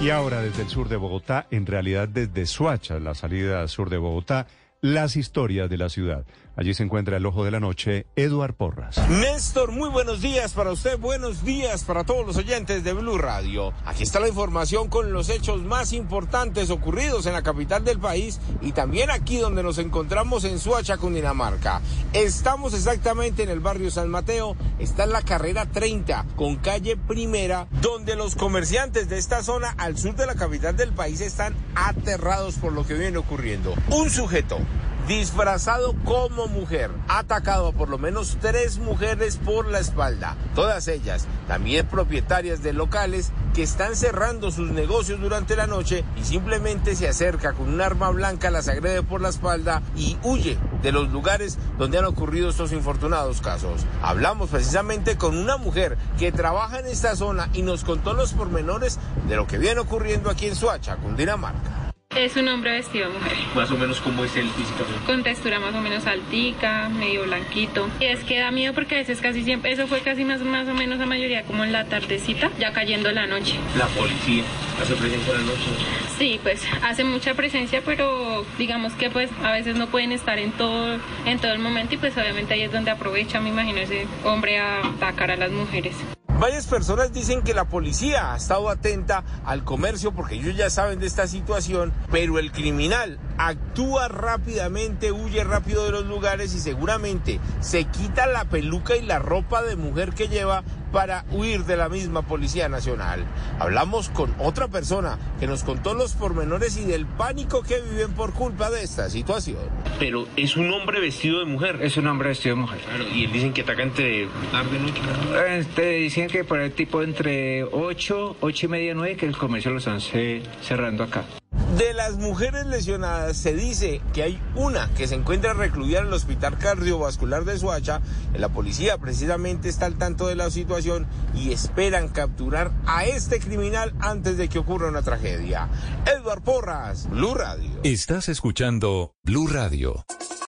Y ahora desde el sur de Bogotá, en realidad desde Suacha, la salida sur de Bogotá, las historias de la ciudad. Allí se encuentra el ojo de la noche, Eduard Porras. Néstor, muy buenos días para usted, buenos días para todos los oyentes de Blue Radio. Aquí está la información con los hechos más importantes ocurridos en la capital del país y también aquí donde nos encontramos en Suacha, Cundinamarca. Estamos exactamente en el barrio San Mateo, está en la carrera 30 con calle Primera, donde los comerciantes de esta zona al sur de la capital del país están aterrados por lo que viene ocurriendo. Un sujeto disfrazado como mujer. Atacado a por lo menos tres mujeres por la espalda. Todas ellas, también propietarias de locales que están cerrando sus negocios durante la noche y simplemente se acerca con un arma blanca, las agrede por la espalda y huye de los lugares donde han ocurrido estos infortunados casos. Hablamos precisamente con una mujer que trabaja en esta zona y nos contó los pormenores de lo que viene ocurriendo aquí en Suacha, Cundinamarca. Es un hombre vestido de mujer. Más o menos como es el físico. Con textura más o menos altica, medio blanquito. Y es que da miedo porque a veces casi siempre, eso fue casi más, más o menos la mayoría como en la tardecita, ya cayendo la noche. La policía hace presencia en la noche. Sí, pues hace mucha presencia, pero digamos que pues a veces no pueden estar en todo, en todo el momento y pues obviamente ahí es donde aprovecha, me imagino, ese hombre a atacar a las mujeres. Varias personas dicen que la policía ha estado atenta al comercio porque ellos ya saben de esta situación, pero el criminal actúa rápidamente, huye rápido de los lugares y seguramente se quita la peluca y la ropa de mujer que lleva para huir de la misma Policía Nacional. Hablamos con otra persona que nos contó los pormenores y del pánico que viven por culpa de esta situación. Pero es un hombre vestido de mujer. Es un hombre vestido de mujer. Claro, y dicen que ataca entre tarde y noche. Este, dicen que por el tipo entre 8, 8 y media, 9 que el comercio lo están cerrando acá. De las mujeres lesionadas se dice que hay una que se encuentra recluida en el Hospital Cardiovascular de Suacha. La policía precisamente está al tanto de la situación y esperan capturar a este criminal antes de que ocurra una tragedia. Edward Porras, Blue Radio. Estás escuchando Blue Radio.